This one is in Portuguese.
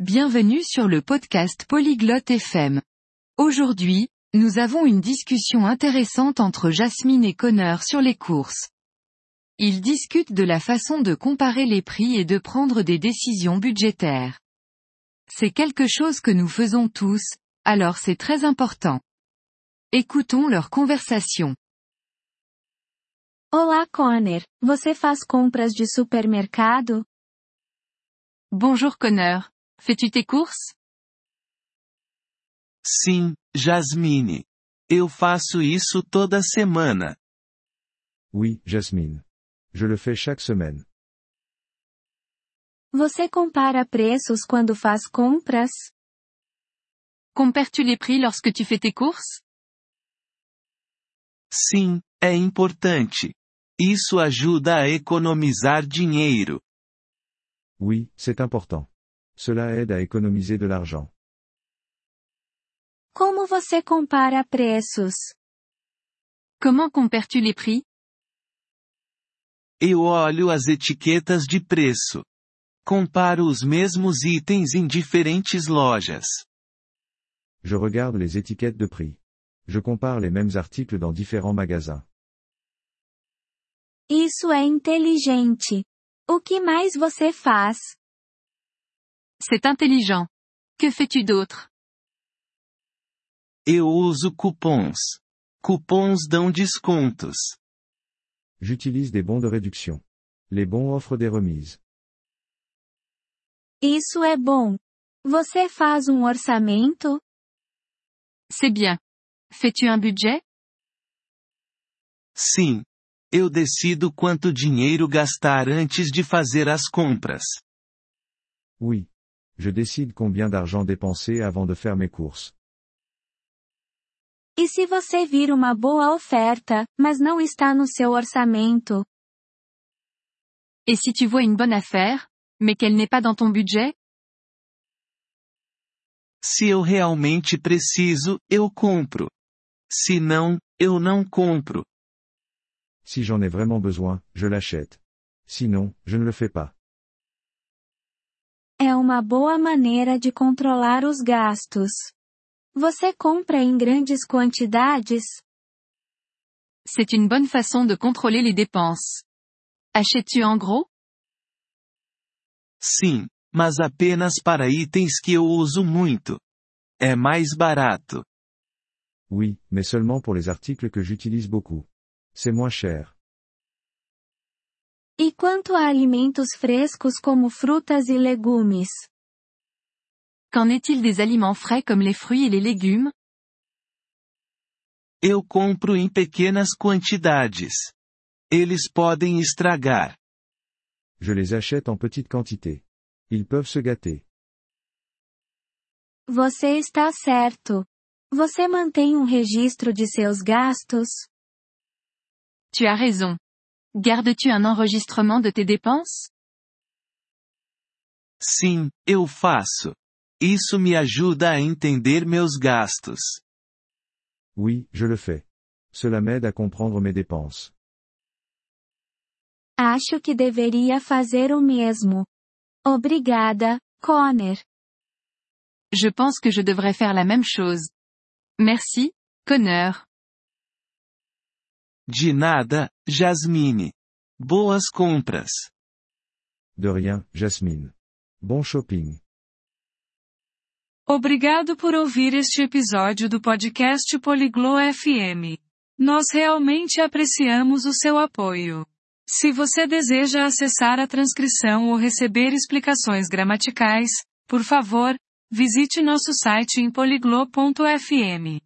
Bienvenue sur le podcast Polyglotte FM. Aujourd'hui, nous avons une discussion intéressante entre Jasmine et Connor sur les courses. Ils discutent de la façon de comparer les prix et de prendre des décisions budgétaires. C'est quelque chose que nous faisons tous, alors c'est très important. Écoutons leur conversation. Olá Connor, você faz compras de supermercado? Bonjour Connor. Fais-tu tes courses? Sim, Jasmine. Eu faço isso toda semana. Oui, Jasmine. Je le fais chaque semaine. Você compara preços quando faz compras? Compares-tu les prix lorsque tu fais tes courses? Sim, é importante. Isso ajuda a economizar dinheiro. Oui, c'est important. Cela aide à économiser de l'argent. Como você compara preços? Comment compares-tu les prix? Eu olho as etiquetas de preço. Comparo os mesmos itens em diferentes lojas. Je regarde les étiquettes de prix. Je compare les mêmes articles dans différents magasins. Isso é inteligente. O que mais você faz? C'est intelligent. Que fais-tu d'autre? Eu uso cupons. Cupons dão descontos. J'utilise des bons de réduction. Les bons offrent des remises. Isso é bom. Você faz um orçamento? C'est bien. Fais-tu un budget? Sim. Eu decido quanto dinheiro gastar antes de fazer as compras. Oui. Je décide combien d'argent dépenser avant de faire mes courses. E se você vir uma boa oferta, mas não está no seu orçamento? Et si tu vois une bonne affaire, mais qu'elle n'est pas dans ton budget? Se eu realmente preciso, eu compro. Se não, eu não compro. Si j'en ai vraiment besoin, je l'achète. Sinon, je ne le fais pas. É uma boa maneira de controlar os gastos. Você compra em grandes quantidades? C'est une bonne façon de contrôler les dépenses. Achètes-tu en gros? Sim, mas apenas para itens que eu uso muito. É mais barato. Oui, mais seulement pour les articles que j'utilise beaucoup. C'est moins cher. E quanto a alimentos frescos como frutas e legumes? Qu'en est-il des aliments frais comme les fruits et les légumes? Eu compro em pequenas quantidades. Eles podem estragar. Je les achète en petite quantité. Ils peuvent se gâter. Você está certo. Você mantém um registro de seus gastos? Tu as raison. Gardes-tu un enregistrement de tes dépenses? Sim, eu faço. Isso me ajuda a entender meus gastos. Oui, je le fais. Cela m'aide à comprendre mes dépenses. Acho que deveria fazer o mesmo. Obrigada, Connor. Je pense que je devrais faire la même chose. Merci, Connor. De nada, Jasmine. Boas compras. De rien, Jasmine. Bon shopping. Obrigado por ouvir este episódio do podcast Poliglo FM. Nós realmente apreciamos o seu apoio. Se você deseja acessar a transcrição ou receber explicações gramaticais, por favor, visite nosso site em poliglo.fm.